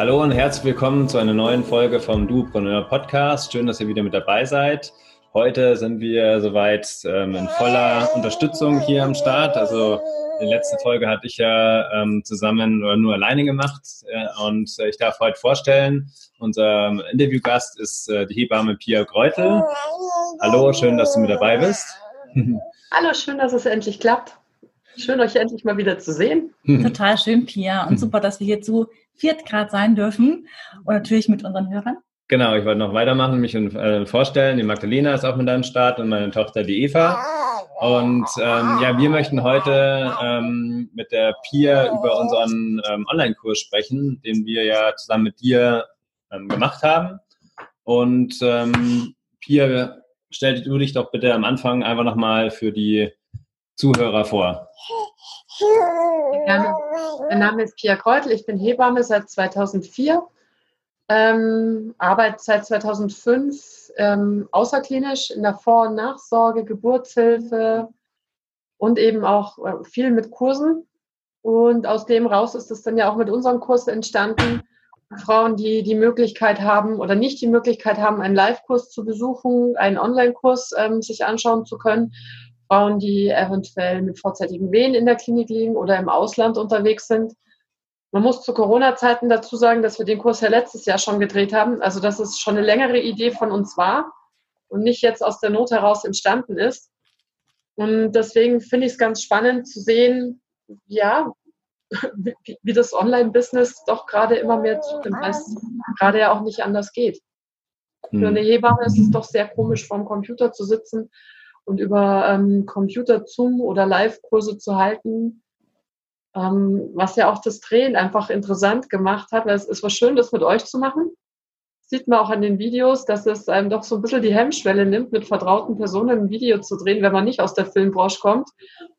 Hallo und herzlich willkommen zu einer neuen Folge vom Dupreneur Podcast. Schön, dass ihr wieder mit dabei seid. Heute sind wir soweit ähm, in voller Unterstützung hier am Start. Also die letzte Folge hatte ich ja ähm, zusammen oder nur alleine gemacht äh, und äh, ich darf heute vorstellen, unser Interviewgast ist äh, die Hebamme Pia Greutel. Hallo, schön, dass du mit dabei bist. Hallo, schön, dass es endlich klappt. Schön, euch endlich mal wieder zu sehen. Total schön, Pia. Und super, dass wir hier zu viert Grad sein dürfen. Und natürlich mit unseren Hörern. Genau, ich wollte noch weitermachen, mich äh, vorstellen. Die Magdalena ist auch mit am Start und meine Tochter, die Eva. Und ähm, ja, wir möchten heute ähm, mit der Pia über unseren ähm, Online-Kurs sprechen, den wir ja zusammen mit dir ähm, gemacht haben. Und ähm, Pia, stell du dich doch bitte am Anfang einfach nochmal für die Zuhörer vor. Ja, mein Name ist Pia Kreutel, ich bin Hebamme seit 2004, ähm, arbeite seit 2005 ähm, außerklinisch in der Vor- und Nachsorge, Geburtshilfe und eben auch äh, viel mit Kursen. Und aus dem raus ist es dann ja auch mit unserem Kurs entstanden. Frauen, die die Möglichkeit haben oder nicht die Möglichkeit haben, einen Live-Kurs zu besuchen, einen Online-Kurs ähm, sich anschauen zu können, Frauen, die eventuell mit vorzeitigen Wehen in der Klinik liegen oder im Ausland unterwegs sind. Man muss zu Corona-Zeiten dazu sagen, dass wir den Kurs ja letztes Jahr schon gedreht haben. Also, dass es schon eine längere Idee von uns war und nicht jetzt aus der Not heraus entstanden ist. Und deswegen finde ich es ganz spannend zu sehen, ja, wie, wie das Online-Business doch gerade immer mehr zunimmt, weil es gerade ja auch nicht anders geht. Für eine hm. Hebamme ist es doch sehr komisch, vorm Computer zu sitzen und über ähm, Computer Zoom oder Live-Kurse zu halten, ähm, was ja auch das Drehen einfach interessant gemacht hat. Es, es war schön, das mit euch zu machen. Sieht man auch an den Videos, dass es einem doch so ein bisschen die Hemmschwelle nimmt, mit vertrauten Personen ein Video zu drehen, wenn man nicht aus der Filmbranche kommt.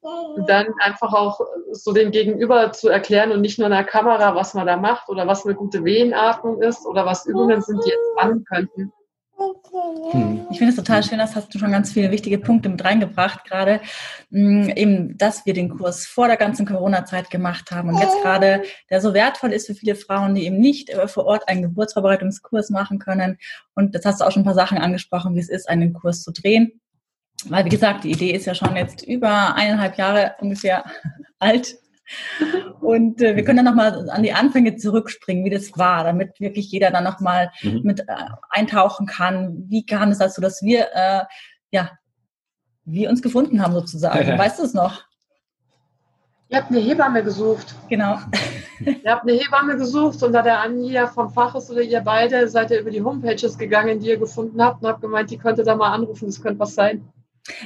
Und dann einfach auch so dem Gegenüber zu erklären und nicht nur in der Kamera, was man da macht oder was eine gute Wehenatmung ist oder was Übungen sind, die entspannen könnten. Hm. Ich finde es total schön, das hast du schon ganz viele wichtige Punkte mit reingebracht, gerade hm, eben, dass wir den Kurs vor der ganzen Corona-Zeit gemacht haben und jetzt gerade, der so wertvoll ist für viele Frauen, die eben nicht äh, vor Ort einen Geburtsvorbereitungskurs machen können. Und das hast du auch schon ein paar Sachen angesprochen, wie es ist, einen Kurs zu drehen. Weil, wie gesagt, die Idee ist ja schon jetzt über eineinhalb Jahre ungefähr alt. Und äh, wir können dann nochmal an die Anfänge zurückspringen, wie das war, damit wirklich jeder dann nochmal mhm. mit äh, eintauchen kann. Wie kam es dazu, dass wir, äh, ja, wir uns gefunden haben sozusagen? Ja. Weißt du es noch? Ihr habt eine Hebamme gesucht. Genau. ihr habt eine Hebamme gesucht und da der Anja vom Fach ist oder ihr beide seid ihr über die Homepages gegangen, die ihr gefunden habt und habt gemeint, die könnte da mal anrufen, das könnte was sein.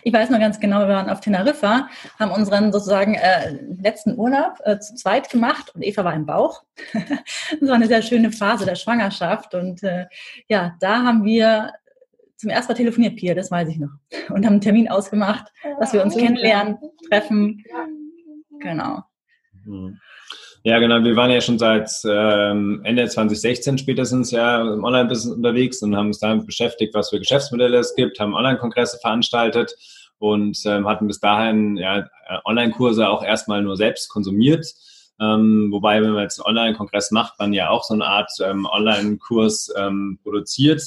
Ich weiß noch ganz genau, wir waren auf Teneriffa, haben unseren sozusagen äh, letzten Urlaub äh, zu zweit gemacht und Eva war im Bauch. das war eine sehr schöne Phase der Schwangerschaft und äh, ja, da haben wir zum ersten Mal telefoniert, Pia, das weiß ich noch, und haben einen Termin ausgemacht, dass wir uns kennenlernen, treffen. Genau. Mhm. Ja, genau. Wir waren ja schon seit ähm, Ende 2016 spätestens ja im Online-Business unterwegs und haben uns damit beschäftigt, was für Geschäftsmodelle es gibt, haben Online-Kongresse veranstaltet und ähm, hatten bis dahin ja, Online-Kurse auch erstmal nur selbst konsumiert. Ähm, wobei, wenn man jetzt einen Online-Kongress macht, man ja auch so eine Art ähm, Online-Kurs ähm, produziert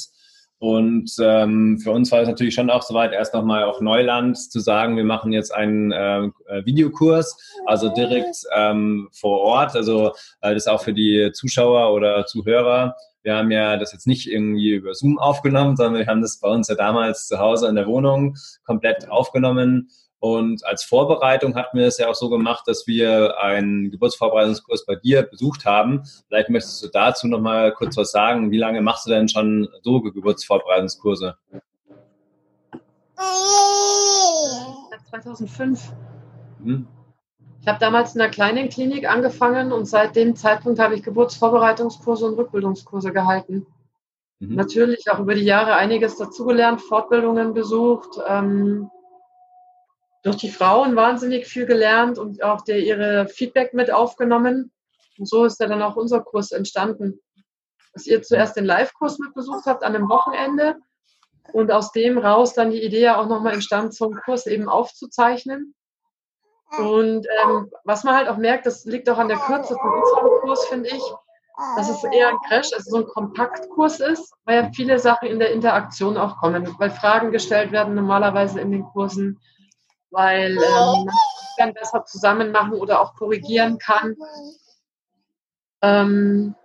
und ähm, für uns war es natürlich schon auch soweit, erst nochmal auch Neuland zu sagen, wir machen jetzt einen äh, äh, Videokurs, also direkt ähm, vor Ort. Also äh, das auch für die Zuschauer oder Zuhörer. Wir haben ja das jetzt nicht irgendwie über Zoom aufgenommen, sondern wir haben das bei uns ja damals zu Hause in der Wohnung komplett aufgenommen und als Vorbereitung hatten wir es ja auch so gemacht, dass wir einen Geburtsvorbereitungskurs bei dir besucht haben. Vielleicht möchtest du dazu noch mal kurz was sagen. Wie lange machst du denn schon so Geburtsvorbereitungskurse? 2005. Hm. Ich habe damals in einer kleinen Klinik angefangen und seit dem Zeitpunkt habe ich Geburtsvorbereitungskurse und Rückbildungskurse gehalten. Mhm. Natürlich auch über die Jahre einiges dazugelernt, Fortbildungen besucht. Ähm, durch die Frauen wahnsinnig viel gelernt und auch der, ihre Feedback mit aufgenommen. Und so ist ja dann auch unser Kurs entstanden. Dass ihr zuerst den Live-Kurs mitbesucht habt an einem Wochenende und aus dem raus dann die Idee ja auch nochmal entstand, so einen Kurs eben aufzuzeichnen. Und ähm, was man halt auch merkt, das liegt auch an der Kürze von unserem Kurs, finde ich. dass es eher ein Crash, also so ein Kompaktkurs ist, weil ja viele Sachen in der Interaktion auch kommen, weil Fragen gestellt werden normalerweise in den Kursen, weil ähm, man dann besser zusammen machen oder auch korrigieren kann. Ähm,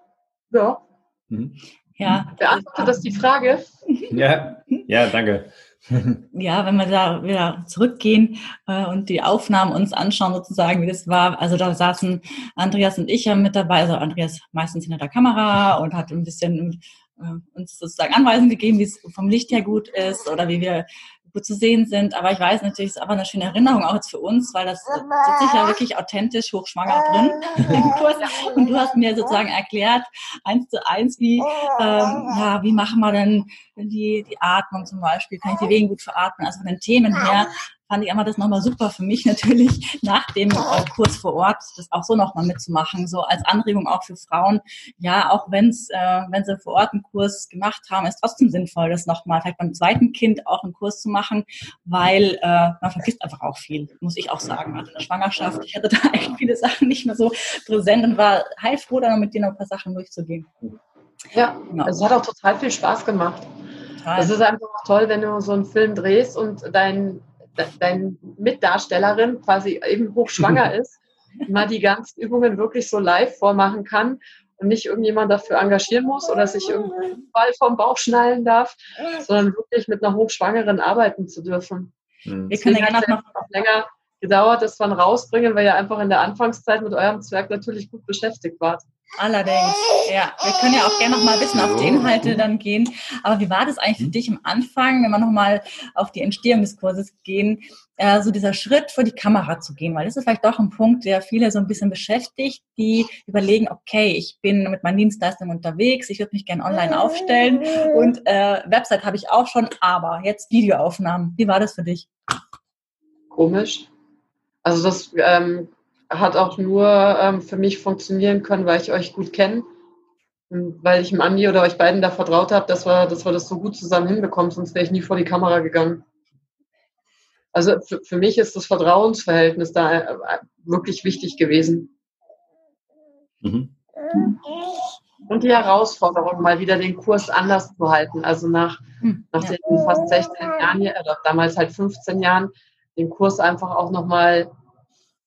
ja. Mhm. Ja. Beantwortet das die Frage? Ja, ja, danke. Ja, wenn wir da wieder zurückgehen äh, und die Aufnahmen uns anschauen, sozusagen, wie das war. Also da saßen Andreas und ich ja mit dabei, also Andreas meistens hinter der Kamera und hat ein bisschen äh, uns sozusagen Anweisungen gegeben, wie es vom Licht her gut ist oder wie wir gut zu sehen sind. Aber ich weiß natürlich, es ist aber eine schöne Erinnerung auch jetzt für uns, weil das sitzt sich ja wirklich authentisch hochschwanger drin im Kurs. Und du hast mir sozusagen erklärt, eins zu eins, wie, ähm, ja, wie machen wir denn die, die Atmung zum Beispiel? Kann ich die Wehen gut veratmen? Also von den Themen her fand ich immer das nochmal super für mich natürlich nach dem äh, Kurs vor Ort, das auch so nochmal mitzumachen, so als Anregung auch für Frauen. Ja, auch wenn's, äh, wenn sie vor Ort einen Kurs gemacht haben, ist trotzdem sinnvoll, das nochmal vielleicht beim zweiten Kind auch einen Kurs zu machen, weil äh, man vergisst einfach auch viel, muss ich auch sagen. Also in der Schwangerschaft, ich hatte da echt viele Sachen nicht mehr so präsent und war heilfroh, dann mit dir noch ein paar Sachen durchzugehen. Ja, genau. es hat auch total viel Spaß gemacht. Total. Es ist einfach toll, wenn du so einen Film drehst und dein deine Mitdarstellerin quasi eben hochschwanger ist, mal die ganzen Übungen wirklich so live vormachen kann und nicht irgendjemand dafür engagieren muss oder sich irgendeinen Ball vom Bauch schnallen darf, sondern wirklich mit einer Hochschwangeren arbeiten zu dürfen. Mhm. Wir können ja noch länger gedauert, das dann rausbringen, weil ihr einfach in der Anfangszeit mit eurem Zwerg natürlich gut beschäftigt wart. Allerdings, ja. Wir können ja auch gerne noch mal ein bisschen auf die Inhalte dann gehen. Aber wie war das eigentlich für mhm. dich am Anfang, wenn wir noch mal auf die Entstehung des Kurses gehen, äh, so dieser Schritt vor die Kamera zu gehen? Weil das ist vielleicht doch ein Punkt, der viele so ein bisschen beschäftigt, die überlegen, okay, ich bin mit meinen Dienstleistungen unterwegs, ich würde mich gerne online aufstellen und äh, Website habe ich auch schon, aber jetzt Videoaufnahmen. Wie war das für dich? Komisch. Also das ähm, hat auch nur ähm, für mich funktionieren können, weil ich euch gut kenne. Weil ich dem Andi oder euch beiden da vertraut habe, dass wir, dass wir das so gut zusammen hinbekommen, sonst wäre ich nie vor die Kamera gegangen. Also für, für mich ist das Vertrauensverhältnis da äh, wirklich wichtig gewesen. Mhm. Und die Herausforderung, mal wieder den Kurs anders zu halten. Also nach, hm, nach den fast 16 Jahren, oder damals halt 15 Jahren, den Kurs einfach auch nochmal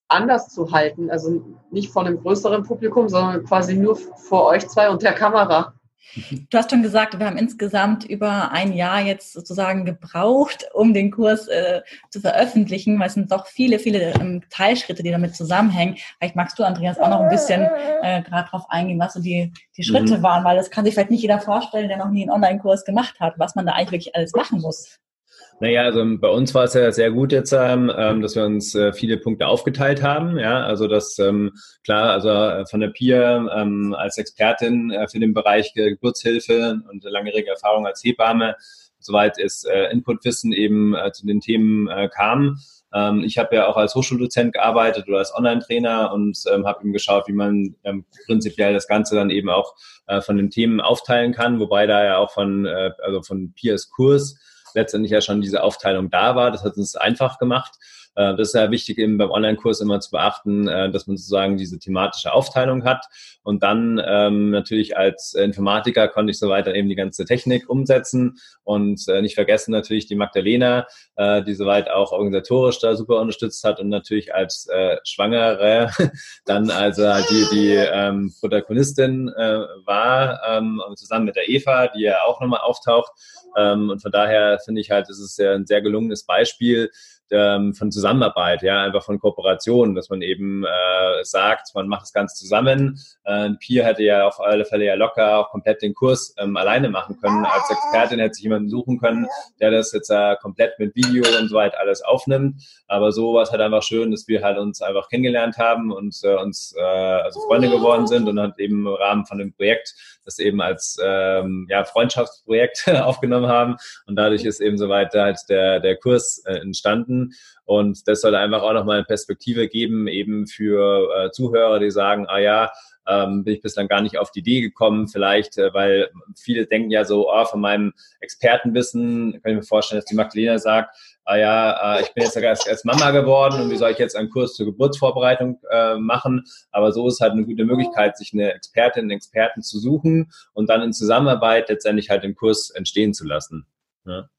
anders zu halten. Also nicht vor einem größeren Publikum, sondern quasi nur vor euch zwei und der Kamera. Du hast schon gesagt, wir haben insgesamt über ein Jahr jetzt sozusagen gebraucht, um den Kurs äh, zu veröffentlichen, weil es sind doch viele, viele ähm, Teilschritte, die damit zusammenhängen. Vielleicht magst du, Andreas, auch noch ein bisschen äh, gerade darauf eingehen, was so die, die Schritte mhm. waren, weil das kann sich vielleicht nicht jeder vorstellen, der noch nie einen Online-Kurs gemacht hat, was man da eigentlich wirklich alles machen muss. Naja, also bei uns war es ja sehr gut jetzt, ähm, ähm, dass wir uns äh, viele Punkte aufgeteilt haben. Ja, also das ähm, klar, also äh, von der Pia ähm, als Expertin äh, für den Bereich Geburtshilfe und langjährige Erfahrung als Hebamme, soweit es äh, Inputwissen eben äh, zu den Themen kam. Ähm, ich habe ja auch als Hochschuldozent gearbeitet oder als Online-Trainer und ähm, habe eben geschaut, wie man ähm, prinzipiell das Ganze dann eben auch von den Themen aufteilen kann, wobei da ja auch von, also von Pias Kurs letztendlich ja schon diese Aufteilung da war. Das hat uns einfach gemacht. Äh, das ist ja wichtig eben beim Online-Kurs immer zu beachten, äh, dass man sozusagen diese thematische Aufteilung hat. Und dann ähm, natürlich als Informatiker konnte ich so weiter eben die ganze Technik umsetzen und äh, nicht vergessen natürlich die Magdalena, äh, die soweit auch organisatorisch da super unterstützt hat und natürlich als äh, Schwangere dann also die, die ähm, Protagonistin äh, war, ähm, zusammen mit der Eva, die ja auch nochmal auftaucht. Ähm, und von daher finde ich halt, es ist ein sehr gelungenes Beispiel, ähm, von Zusammenarbeit, ja, einfach von Kooperation, dass man eben äh, sagt, man macht das Ganze zusammen. Äh, Pia hätte ja auf alle Fälle ja locker auch komplett den Kurs ähm, alleine machen können. Als Expertin hätte sich jemanden suchen können, der das jetzt äh, komplett mit Video und so weiter alles aufnimmt. Aber so war es halt einfach schön, dass wir halt uns einfach kennengelernt haben und äh, uns äh, also Freunde geworden sind und halt eben im Rahmen von dem Projekt das eben als ähm, ja, Freundschaftsprojekt aufgenommen haben. Und dadurch ist eben soweit halt der, der Kurs äh, entstanden finden. Und das soll einfach auch nochmal eine Perspektive geben, eben für äh, Zuhörer, die sagen, ah ja, ähm, bin ich bislang gar nicht auf die Idee gekommen, vielleicht, äh, weil viele denken ja so, oh, von meinem Expertenwissen, kann ich mir vorstellen, dass die Magdalena sagt, ah ja, äh, ich bin jetzt erst, erst Mama geworden und wie soll ich jetzt einen Kurs zur Geburtsvorbereitung äh, machen? Aber so ist halt eine gute Möglichkeit, sich eine Expertin, einen Experten zu suchen und dann in Zusammenarbeit letztendlich halt den Kurs entstehen zu lassen. Ja.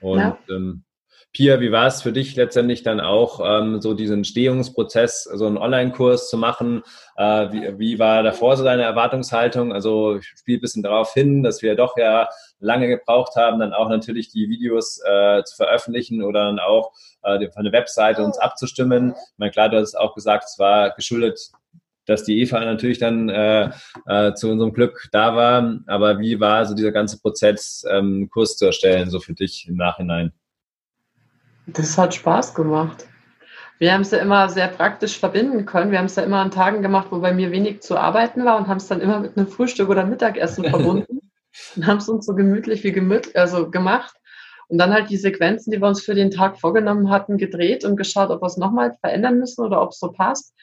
Und ja. ähm, Pia, wie war es für dich letztendlich dann auch, ähm, so diesen Entstehungsprozess, so einen Online-Kurs zu machen? Äh, wie, wie war davor so deine Erwartungshaltung? Also ich spiele ein bisschen darauf hin, dass wir doch ja lange gebraucht haben, dann auch natürlich die Videos äh, zu veröffentlichen oder dann auch äh, von der Webseite uns abzustimmen. Ich meine, klar, du hast auch gesagt, es war geschuldet dass die Eva natürlich dann äh, äh, zu unserem Glück da war. Aber wie war so dieser ganze Prozess, ähm, Kurs zu erstellen, so für dich im Nachhinein? Das hat Spaß gemacht. Wir haben es ja immer sehr praktisch verbinden können. Wir haben es ja immer an Tagen gemacht, wo bei mir wenig zu arbeiten war und haben es dann immer mit einem Frühstück oder Mittagessen verbunden und haben es uns so gemütlich wie gemüt also gemacht. Und dann halt die Sequenzen, die wir uns für den Tag vorgenommen hatten, gedreht und geschaut, ob wir es nochmal verändern müssen oder ob es so passt.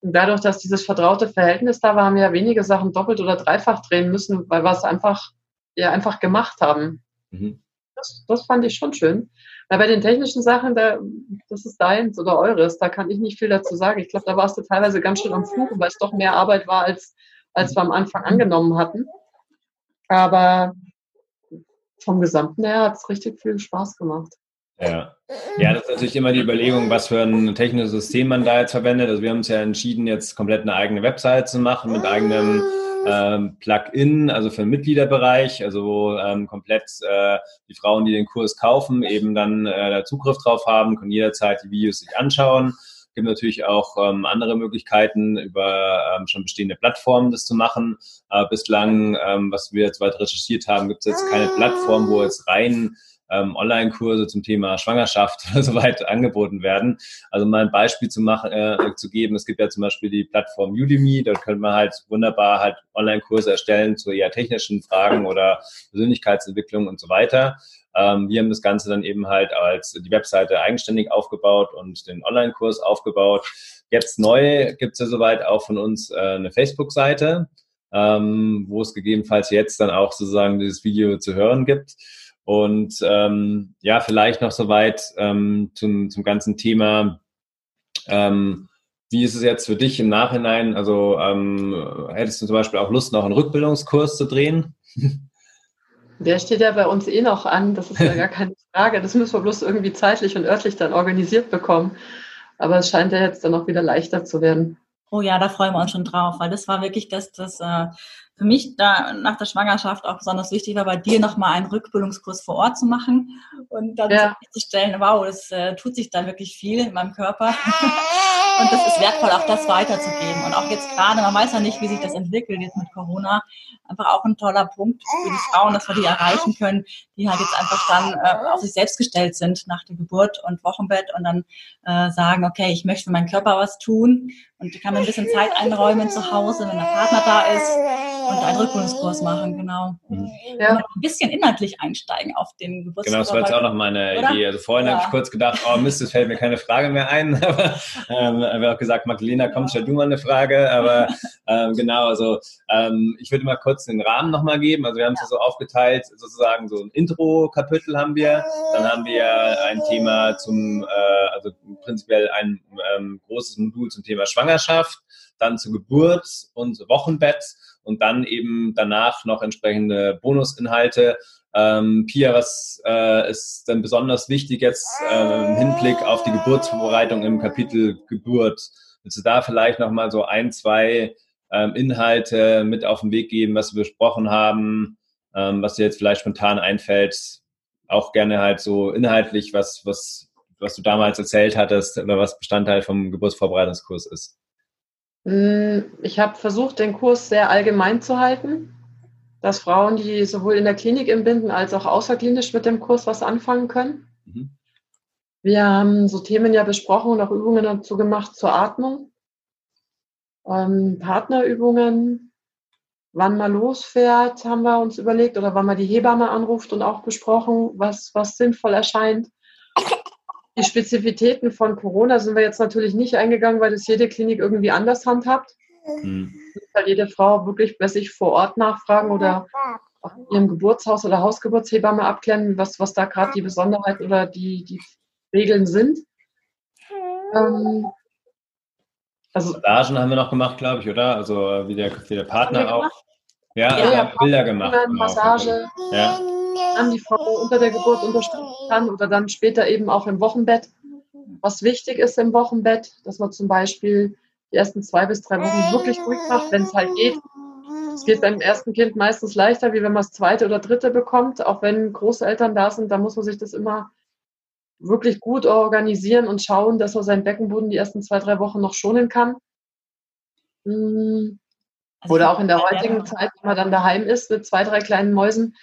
Und dadurch, dass dieses vertraute Verhältnis da war, haben wir ja wenige Sachen doppelt oder dreifach drehen müssen, weil wir es einfach, ja, einfach gemacht haben. Mhm. Das, das fand ich schon schön. Na, bei den technischen Sachen, da, das ist deins oder eures, da kann ich nicht viel dazu sagen. Ich glaube, da warst du teilweise ganz schön am Fluchen, weil es doch mehr Arbeit war, als, als wir am Anfang angenommen hatten. Aber vom Gesamten her hat es richtig viel Spaß gemacht. Ja. ja, das ist natürlich immer die Überlegung, was für ein technisches System man da jetzt verwendet. Also wir haben uns ja entschieden, jetzt komplett eine eigene Website zu machen mit eigenem ähm, Plugin, also für den Mitgliederbereich, also wo ähm, komplett äh, die Frauen, die den Kurs kaufen, eben dann äh, Zugriff drauf haben, können jederzeit die Videos sich anschauen. Gibt natürlich auch ähm, andere Möglichkeiten, über ähm, schon bestehende Plattformen das zu machen. Aber bislang, ähm, was wir jetzt weiter recherchiert haben, gibt es jetzt keine Plattform, wo jetzt rein ähm, Online-Kurse zum Thema Schwangerschaft oder so weiter angeboten werden. Also mal ein Beispiel zu machen, äh, zu geben. Es gibt ja zum Beispiel die Plattform Udemy, dort könnte man halt wunderbar halt Online-Kurse erstellen zu eher technischen Fragen oder Persönlichkeitsentwicklung und so weiter. Ähm, wir haben das Ganze dann eben halt als die Webseite eigenständig aufgebaut und den Online-Kurs aufgebaut. Jetzt neu gibt es ja soweit auch von uns äh, eine Facebook-Seite, ähm, wo es gegebenenfalls jetzt dann auch sozusagen dieses Video zu hören gibt. Und ähm, ja, vielleicht noch soweit ähm, zum, zum ganzen Thema. Ähm, wie ist es jetzt für dich im Nachhinein? Also ähm, hättest du zum Beispiel auch Lust, noch einen Rückbildungskurs zu drehen? Der steht ja bei uns eh noch an, das ist ja gar keine Frage. Das müssen wir bloß irgendwie zeitlich und örtlich dann organisiert bekommen. Aber es scheint ja jetzt dann auch wieder leichter zu werden. Oh ja, da freuen wir uns schon drauf, weil das war wirklich das, das äh, für mich da nach der Schwangerschaft auch besonders wichtig war, bei dir nochmal einen Rückbildungskurs vor Ort zu machen und dann ja. festzustellen, wow, es äh, tut sich da wirklich viel in meinem Körper. und das ist wertvoll, auch das weiterzugeben. Und auch jetzt gerade, man weiß ja nicht, wie sich das entwickelt jetzt mit Corona, einfach auch ein toller Punkt für die Frauen, dass wir die erreichen können, die halt jetzt einfach dann äh, auf sich selbst gestellt sind nach der Geburt und Wochenbett und dann äh, sagen, okay, ich möchte für meinen Körper was tun und kann mir ein bisschen Zeit einräumen zu Hause, wenn der Partner da ist und einen Rückholungskurs machen, genau. Mhm. Ja. Und ein bisschen inhaltlich einsteigen auf den Geburtstag. Genau, das war jetzt auch noch meine Oder? Idee. Also vorhin ja. habe ich kurz gedacht, oh Mist, es fällt mir keine Frage mehr ein. aber ähm, habe auch gesagt, Magdalena, komm, stell du mal eine Frage. Aber ähm, genau, also ähm, ich würde mal kurz den Rahmen nochmal geben. Also wir haben es ja. so aufgeteilt, sozusagen so ein Intro-Kapitel haben wir. Dann haben wir ein Thema zum, äh, also prinzipiell ein ähm, großes Modul zum Thema Schwangerschaft, dann zur Geburt und Wochenbett und dann eben danach noch entsprechende Bonusinhalte. Ähm, Pia, was äh, ist denn besonders wichtig jetzt äh, im Hinblick auf die Geburtsvorbereitung im Kapitel Geburt? Willst du da vielleicht nochmal so ein, zwei ähm, Inhalte mit auf den Weg geben, was wir besprochen haben, ähm, was dir jetzt vielleicht spontan einfällt? Auch gerne halt so inhaltlich, was, was, was du damals erzählt hattest oder was Bestandteil vom Geburtsvorbereitungskurs ist. Hm, ich habe versucht, den Kurs sehr allgemein zu halten, dass Frauen, die sowohl in der Klinik entbinden als auch außerklinisch mit dem Kurs was anfangen können. Mhm. Wir haben so Themen ja besprochen und auch Übungen dazu gemacht zur Atmung, ähm, Partnerübungen, wann man losfährt, haben wir uns überlegt, oder wann man die Hebamme anruft und auch besprochen, was, was sinnvoll erscheint. Die Spezifitäten von Corona sind wir jetzt natürlich nicht eingegangen, weil das jede Klinik irgendwie anders handhabt. Mhm. Weil jede Frau wirklich bei sich vor Ort nachfragen oder auch in ihrem Geburtshaus oder Hausgeburtshebamme abklären, was, was da gerade die Besonderheiten oder die, die Regeln sind. Ähm, also Massagen haben wir noch gemacht, glaube ich, oder? Also äh, wie der, wie der Partner auch. Ja, ja, ja Bilder gemacht. Genau. Massage. Ja. An die Frau unter der Geburt unterstützen kann oder dann später eben auch im Wochenbett. Was wichtig ist im Wochenbett, dass man zum Beispiel die ersten zwei bis drei Wochen wirklich ruhig macht, wenn es halt geht. Es geht beim ersten Kind meistens leichter, wie wenn man das zweite oder dritte bekommt. Auch wenn Großeltern da sind, da muss man sich das immer wirklich gut organisieren und schauen, dass er seinen Beckenboden die ersten zwei, drei Wochen noch schonen kann. Hm. Also Oder auch in der heutigen Zeit, wenn man dann daheim ist mit zwei, drei kleinen Mäusen,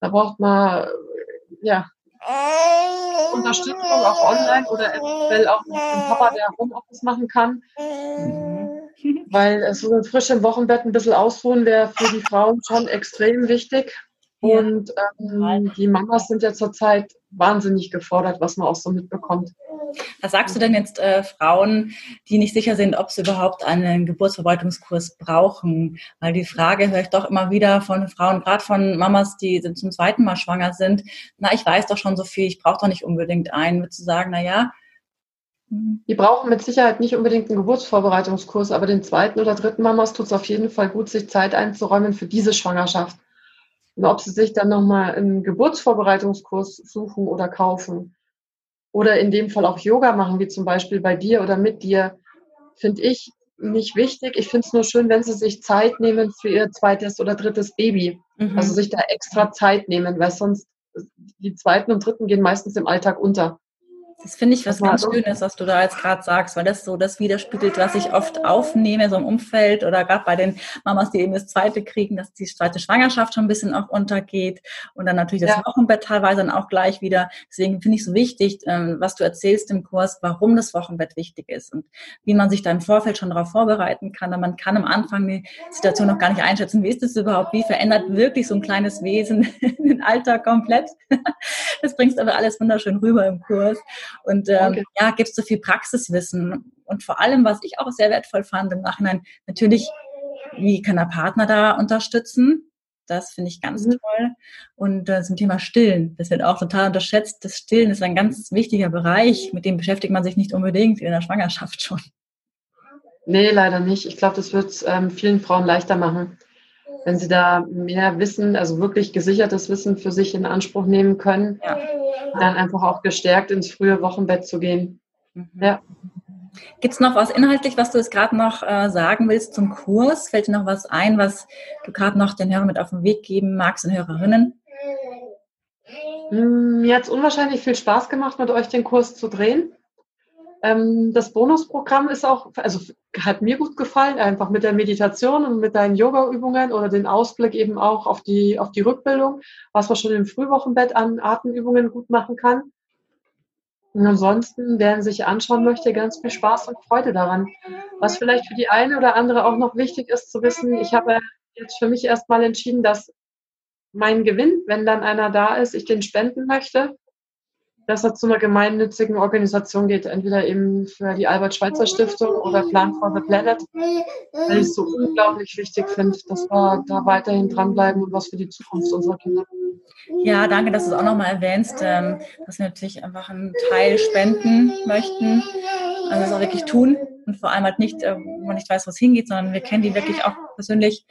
da braucht man ja Unterstützung auch online oder eventuell auch dem Papa, der Homeoffice machen kann. Weil so ein frisches Wochenbett ein bisschen ausruhen wäre für die Frauen schon extrem wichtig. Und ähm, die Mamas sind ja zurzeit wahnsinnig gefordert, was man auch so mitbekommt. Was sagst du denn jetzt äh, Frauen, die nicht sicher sind, ob sie überhaupt einen Geburtsverbeutungskurs brauchen? Weil die Frage höre ich doch immer wieder von Frauen, gerade von Mamas, die zum zweiten Mal schwanger sind. Na, ich weiß doch schon so viel, ich brauche doch nicht unbedingt einen. Würdest du sagen, na ja, hm. die brauchen mit Sicherheit nicht unbedingt einen Geburtsvorbereitungskurs, aber den zweiten oder dritten Mamas tut es auf jeden Fall gut, sich Zeit einzuräumen für diese Schwangerschaft. Und ob sie sich dann nochmal einen Geburtsvorbereitungskurs suchen oder kaufen oder in dem Fall auch Yoga machen, wie zum Beispiel bei dir oder mit dir, finde ich nicht wichtig. Ich finde es nur schön, wenn sie sich Zeit nehmen für ihr zweites oder drittes Baby. Mhm. Also sich da extra Zeit nehmen, weil sonst die zweiten und dritten gehen meistens im Alltag unter. Das finde ich was ganz Schönes, was du da jetzt gerade sagst, weil das so das widerspiegelt, was ich oft aufnehme, so im Umfeld oder gerade bei den Mamas, die eben das zweite kriegen, dass die zweite Schwangerschaft schon ein bisschen auch untergeht und dann natürlich das ja. Wochenbett teilweise dann auch gleich wieder. Deswegen finde ich so wichtig, ähm, was du erzählst im Kurs, warum das Wochenbett wichtig ist und wie man sich da im Vorfeld schon darauf vorbereiten kann. Und man kann am Anfang die Situation noch gar nicht einschätzen. Wie ist das überhaupt? Wie verändert wirklich so ein kleines Wesen den Alltag komplett? Das bringst aber alles wunderschön rüber im Kurs. Und ähm, okay. ja, gibst so viel Praxiswissen. Und vor allem, was ich auch sehr wertvoll fand im Nachhinein, natürlich, wie kann der Partner da unterstützen? Das finde ich ganz mhm. toll. Und äh, zum Thema Stillen, das wird auch total unterschätzt. Das Stillen ist ein ganz wichtiger Bereich, mit dem beschäftigt man sich nicht unbedingt in der Schwangerschaft schon. Nee, leider nicht. Ich glaube, das wird es ähm, vielen Frauen leichter machen, wenn sie da mehr Wissen, also wirklich gesichertes Wissen für sich in Anspruch nehmen können. Ja dann einfach auch gestärkt ins frühe Wochenbett zu gehen. Mhm. Ja. Gibt es noch was inhaltlich, was du jetzt gerade noch äh, sagen willst zum Kurs? Fällt dir noch was ein, was du gerade noch den Hörern mit auf den Weg geben magst und Hörerinnen? Mm, mir hat es unwahrscheinlich viel Spaß gemacht, mit euch den Kurs zu drehen. Ähm, das Bonusprogramm ist auch, also hat mir gut gefallen, einfach mit der Meditation und mit deinen Yoga-Übungen oder den Ausblick eben auch auf die, auf die Rückbildung, was man schon im Frühwochenbett an Atemübungen gut machen kann. Und ansonsten, wer sich anschauen möchte, ganz viel Spaß und Freude daran. Was vielleicht für die eine oder andere auch noch wichtig ist zu wissen, ich habe jetzt für mich erstmal entschieden, dass mein Gewinn, wenn dann einer da ist, ich den spenden möchte dass er zu einer gemeinnützigen Organisation geht, entweder eben für die Albert-Schweitzer-Stiftung oder Plan for the Planet, weil ich es so unglaublich wichtig finde, dass wir da weiterhin dranbleiben und was für die Zukunft unserer Kinder. Ja, danke, dass du es auch nochmal erwähnst, ähm, dass wir natürlich einfach einen Teil spenden möchten, also das auch wirklich tun und vor allem halt nicht, äh, wo man nicht weiß, wo es hingeht, sondern wir kennen die wirklich auch persönlich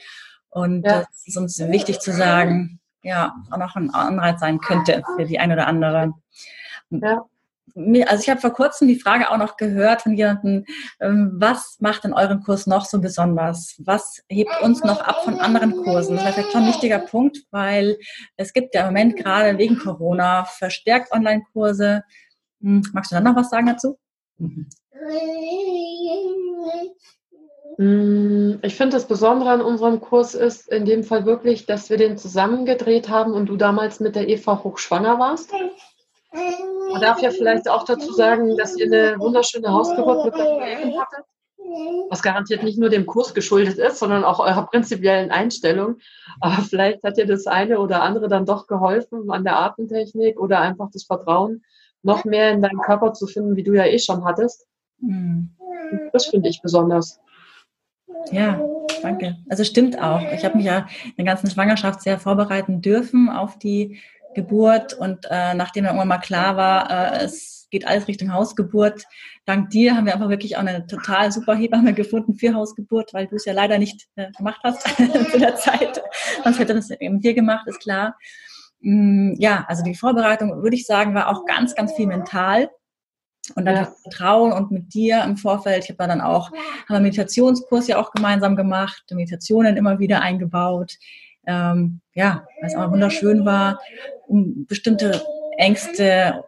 und ja. das ist uns wichtig zu sagen, ja, auch noch ein Anreiz sein könnte für die eine oder andere. Ja. Also ich habe vor kurzem die Frage auch noch gehört von jemandem, ähm, was macht denn euren Kurs noch so besonders? Was hebt uns noch ab von anderen Kursen? Das ist vielleicht schon ein wichtiger Punkt, weil es gibt ja im Moment gerade wegen Corona verstärkt Online-Kurse. Hm, magst du dann noch was sagen dazu? Hm, ich finde, das Besondere an unserem Kurs ist in dem Fall wirklich, dass wir den zusammengedreht haben und du damals mit der Eva hochschwanger warst. Man darf ja vielleicht auch dazu sagen, dass ihr eine wunderschöne Hausgeburt mit der Kollegin hattet, was garantiert nicht nur dem Kurs geschuldet ist, sondern auch eurer prinzipiellen Einstellung. Aber vielleicht hat dir das eine oder andere dann doch geholfen an der Atemtechnik oder einfach das Vertrauen, noch mehr in deinen Körper zu finden, wie du ja eh schon hattest. Mhm. Das finde ich besonders. Ja, danke. Also stimmt auch. Ich habe mich ja in der ganzen Schwangerschaft sehr vorbereiten dürfen auf die Geburt und äh, nachdem dann irgendwann mal klar war, äh, es geht alles Richtung Hausgeburt, dank dir haben wir einfach wirklich auch eine total super Hebamme gefunden für Hausgeburt, weil du es ja leider nicht äh, gemacht hast zu der Zeit. Sonst hätte das eben hier gemacht, ist klar. Mm, ja, also die Vorbereitung, würde ich sagen, war auch ganz, ganz viel mental. Und dann ja. Vertrauen und mit dir im Vorfeld. Ich habe dann auch haben einen Meditationskurs ja auch gemeinsam gemacht, Meditationen immer wieder eingebaut. Ähm, ja, weil es auch wunderschön war, um bestimmte Ängste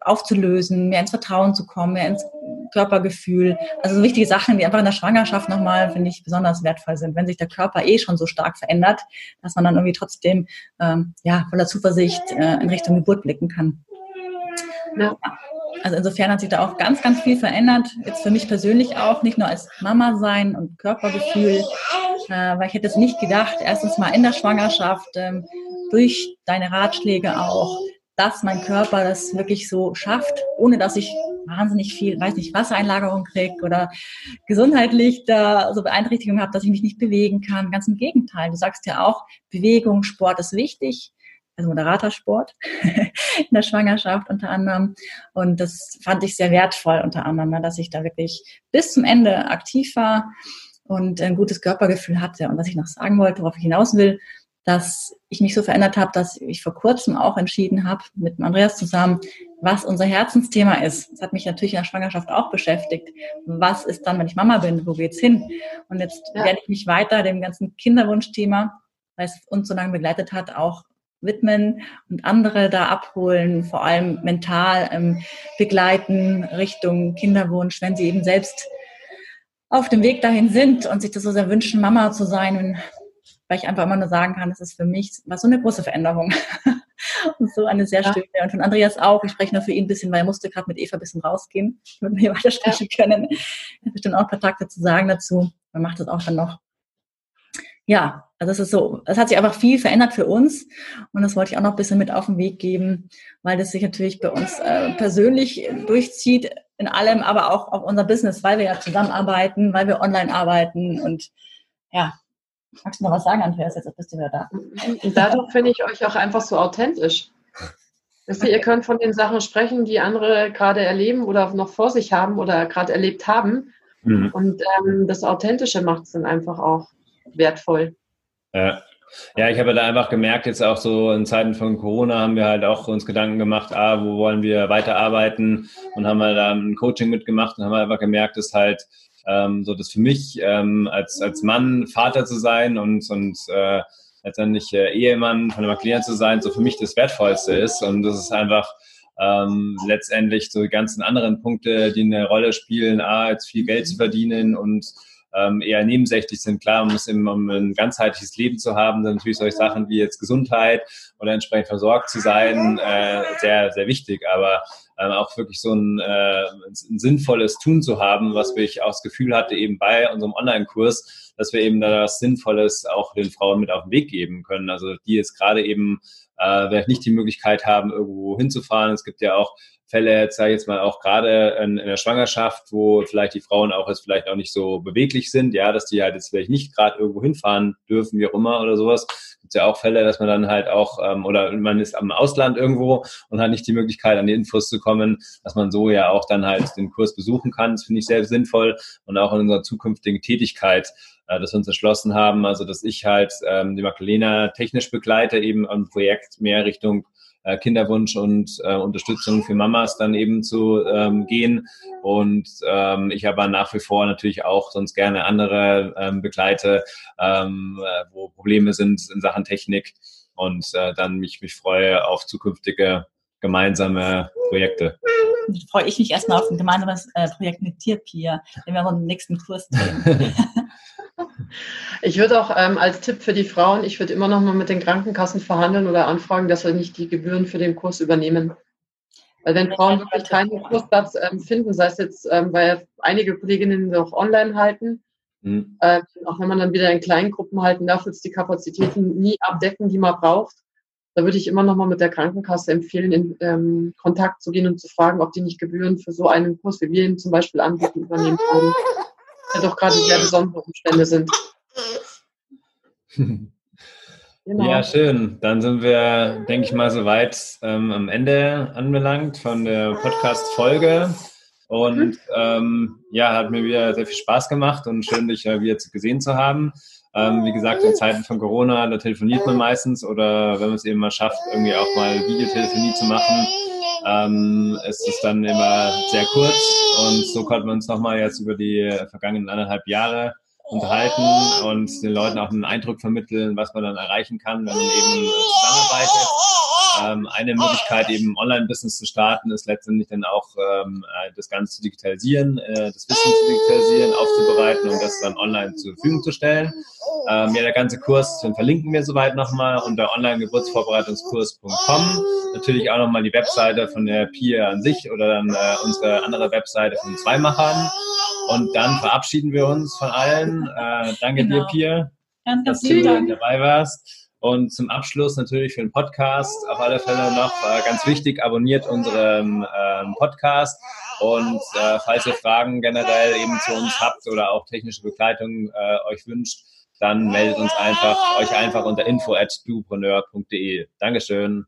aufzulösen, mehr ins Vertrauen zu kommen, mehr ins Körpergefühl. Also so wichtige Sachen, die einfach in der Schwangerschaft nochmal, finde ich, besonders wertvoll sind, wenn sich der Körper eh schon so stark verändert, dass man dann irgendwie trotzdem ähm, ja, voller Zuversicht äh, in Richtung Geburt blicken kann. Ja. Also insofern hat sich da auch ganz, ganz viel verändert. Jetzt für mich persönlich auch, nicht nur als Mama sein und Körpergefühl, weil ich hätte es nicht gedacht, erstens mal in der Schwangerschaft, ähm, durch deine Ratschläge auch, dass mein Körper das wirklich so schafft, ohne dass ich wahnsinnig viel, weiß nicht, Wassereinlagerung kriege oder gesundheitlich da so Beeinträchtigungen habe, dass ich mich nicht bewegen kann. Ganz im Gegenteil. Du sagst ja auch, Bewegung, Sport ist wichtig also moderater Sport in der Schwangerschaft unter anderem. Und das fand ich sehr wertvoll unter anderem, ne, dass ich da wirklich bis zum Ende aktiv war und ein gutes Körpergefühl hatte. Und was ich noch sagen wollte, worauf ich hinaus will, dass ich mich so verändert habe, dass ich vor kurzem auch entschieden habe, mit Andreas zusammen, was unser Herzensthema ist. Das hat mich natürlich in der Schwangerschaft auch beschäftigt. Was ist dann, wenn ich Mama bin? Wo geht's hin? Und jetzt ja. werde ich mich weiter dem ganzen Kinderwunschthema, weil es uns so lange begleitet hat, auch widmen und andere da abholen, vor allem mental ähm, begleiten Richtung Kinderwunsch, wenn sie eben selbst auf dem Weg dahin sind und sich das so sehr wünschen, Mama zu sein. Und weil ich einfach immer nur sagen kann, das ist für mich war so eine große Veränderung. und so eine sehr ja. schöne. Und von Andreas auch. Ich spreche nur für ihn ein bisschen, weil er musste gerade mit Eva ein bisschen rausgehen, damit wir weiter sprechen ja. können. Er hat bestimmt auch ein paar Takte zu sagen dazu. Man macht das auch dann noch. Ja, also es ist so, es hat sich einfach viel verändert für uns und das wollte ich auch noch ein bisschen mit auf den Weg geben, weil das sich natürlich bei uns äh, persönlich durchzieht in allem, aber auch auf unser Business, weil wir ja zusammenarbeiten, weil wir online arbeiten und ja. Magst du noch was sagen, Andreas? Jetzt bist du wieder da. Und dadurch finde ich euch auch einfach so authentisch. Wisst ihr, ihr könnt von den Sachen sprechen, die andere gerade erleben oder noch vor sich haben oder gerade erlebt haben. Mhm. Und ähm, das Authentische macht es dann einfach auch wertvoll. Ja. Ja, ich habe da einfach gemerkt, jetzt auch so in Zeiten von Corona haben wir halt auch uns Gedanken gemacht, ah, wo wollen wir weiterarbeiten? Und haben halt da ein Coaching mitgemacht und haben einfach gemerkt, dass halt ähm, so das für mich ähm, als, als Mann Vater zu sein und, und äh, letztendlich äh, Ehemann von einem Klient zu sein, so für mich das Wertvollste ist. Und das ist einfach ähm, letztendlich so die ganzen anderen Punkte, die eine Rolle spielen, ah, jetzt viel Geld zu verdienen und ähm, eher nebensächlich sind. Klar, man muss immer, um ein ganzheitliches Leben zu haben, dann natürlich solche Sachen wie jetzt Gesundheit oder entsprechend versorgt zu sein, äh, sehr, sehr wichtig. Aber ähm, auch wirklich so ein, äh, ein sinnvolles Tun zu haben, was ich auch das Gefühl hatte, eben bei unserem Online-Kurs, dass wir eben da was Sinnvolles auch den Frauen mit auf den Weg geben können. Also die jetzt gerade eben äh, vielleicht nicht die Möglichkeit haben, irgendwo hinzufahren. Es gibt ja auch Fälle, sage ich jetzt mal auch gerade in, in, der Schwangerschaft, wo vielleicht die Frauen auch jetzt vielleicht auch nicht so beweglich sind, ja, dass die halt jetzt vielleicht nicht gerade irgendwo hinfahren dürfen, wie auch immer oder sowas. Gibt ja auch Fälle, dass man dann halt auch, ähm, oder man ist am Ausland irgendwo und hat nicht die Möglichkeit, an die Infos zu kommen, dass man so ja auch dann halt den Kurs besuchen kann. Das finde ich sehr sinnvoll und auch in unserer zukünftigen Tätigkeit äh, dass wir uns entschlossen haben, also dass ich halt ähm, die Magdalena technisch begleite, eben am Projekt mehr Richtung äh, Kinderwunsch und äh, Unterstützung für Mamas dann eben zu ähm, gehen. Und ähm, ich aber nach wie vor natürlich auch sonst gerne andere ähm, begleite, ähm, äh, wo Probleme sind in Sachen Technik und äh, dann mich, mich freue auf zukünftige gemeinsame Projekte. freue ich mich erstmal auf ein gemeinsames äh, Projekt mit dir, Pia, wenn wir den nächsten Kurs nehmen. Ich würde auch ähm, als Tipp für die Frauen, ich würde immer noch mal mit den Krankenkassen verhandeln oder anfragen, dass wir nicht die Gebühren für den Kurs übernehmen. Weil wenn Frauen wirklich keinen Kursplatz ähm, finden, sei es jetzt, ähm, weil einige Kolleginnen auch online halten, mhm. äh, auch wenn man dann wieder in kleinen Gruppen halten darf, wird es die Kapazitäten nie abdecken, die man braucht. Da würde ich immer noch mal mit der Krankenkasse empfehlen, in ähm, Kontakt zu gehen und zu fragen, ob die nicht Gebühren für so einen Kurs, wie wir ihn zum Beispiel anbieten, übernehmen können. Ja doch gerade sehr besondere Umstände sind. Genau. Ja, schön. Dann sind wir, denke ich mal, soweit ähm, am Ende anbelangt von der Podcast-Folge. Und mhm. ähm, ja, hat mir wieder sehr viel Spaß gemacht und schön, dich ja wieder gesehen zu haben. Ähm, wie gesagt, in Zeiten von Corona, da telefoniert man meistens oder wenn man es eben mal schafft, irgendwie auch mal Videotelefonie zu machen, ähm, ist es dann immer sehr kurz. Und so konnten wir uns nochmal jetzt über die vergangenen anderthalb Jahre unterhalten und den Leuten auch einen Eindruck vermitteln, was man dann erreichen kann, wenn man eben zusammenarbeitet. Ähm, eine Möglichkeit, eben Online-Business zu starten, ist letztendlich dann auch ähm, äh, das Ganze zu digitalisieren, äh, das Wissen zu digitalisieren, aufzubereiten und das dann online zur Verfügung zu stellen. Ähm, ja, der ganze Kurs, den verlinken wir soweit nochmal unter online-geburtsvorbereitungskurs.com. Natürlich auch nochmal die Webseite von der PIA an sich oder dann äh, unsere andere Webseite von Zweimachern. Und dann verabschieden wir uns von allen. Äh, danke genau. dir, Pia, ganz, ganz dass du Dank. dabei warst. Und zum Abschluss natürlich für den Podcast auf alle Fälle noch äh, ganz wichtig, abonniert unseren ähm, Podcast. Und äh, falls ihr Fragen generell eben zu uns habt oder auch technische Begleitung äh, euch wünscht, dann meldet uns einfach, euch einfach unter info at dupreneur.de. Dankeschön.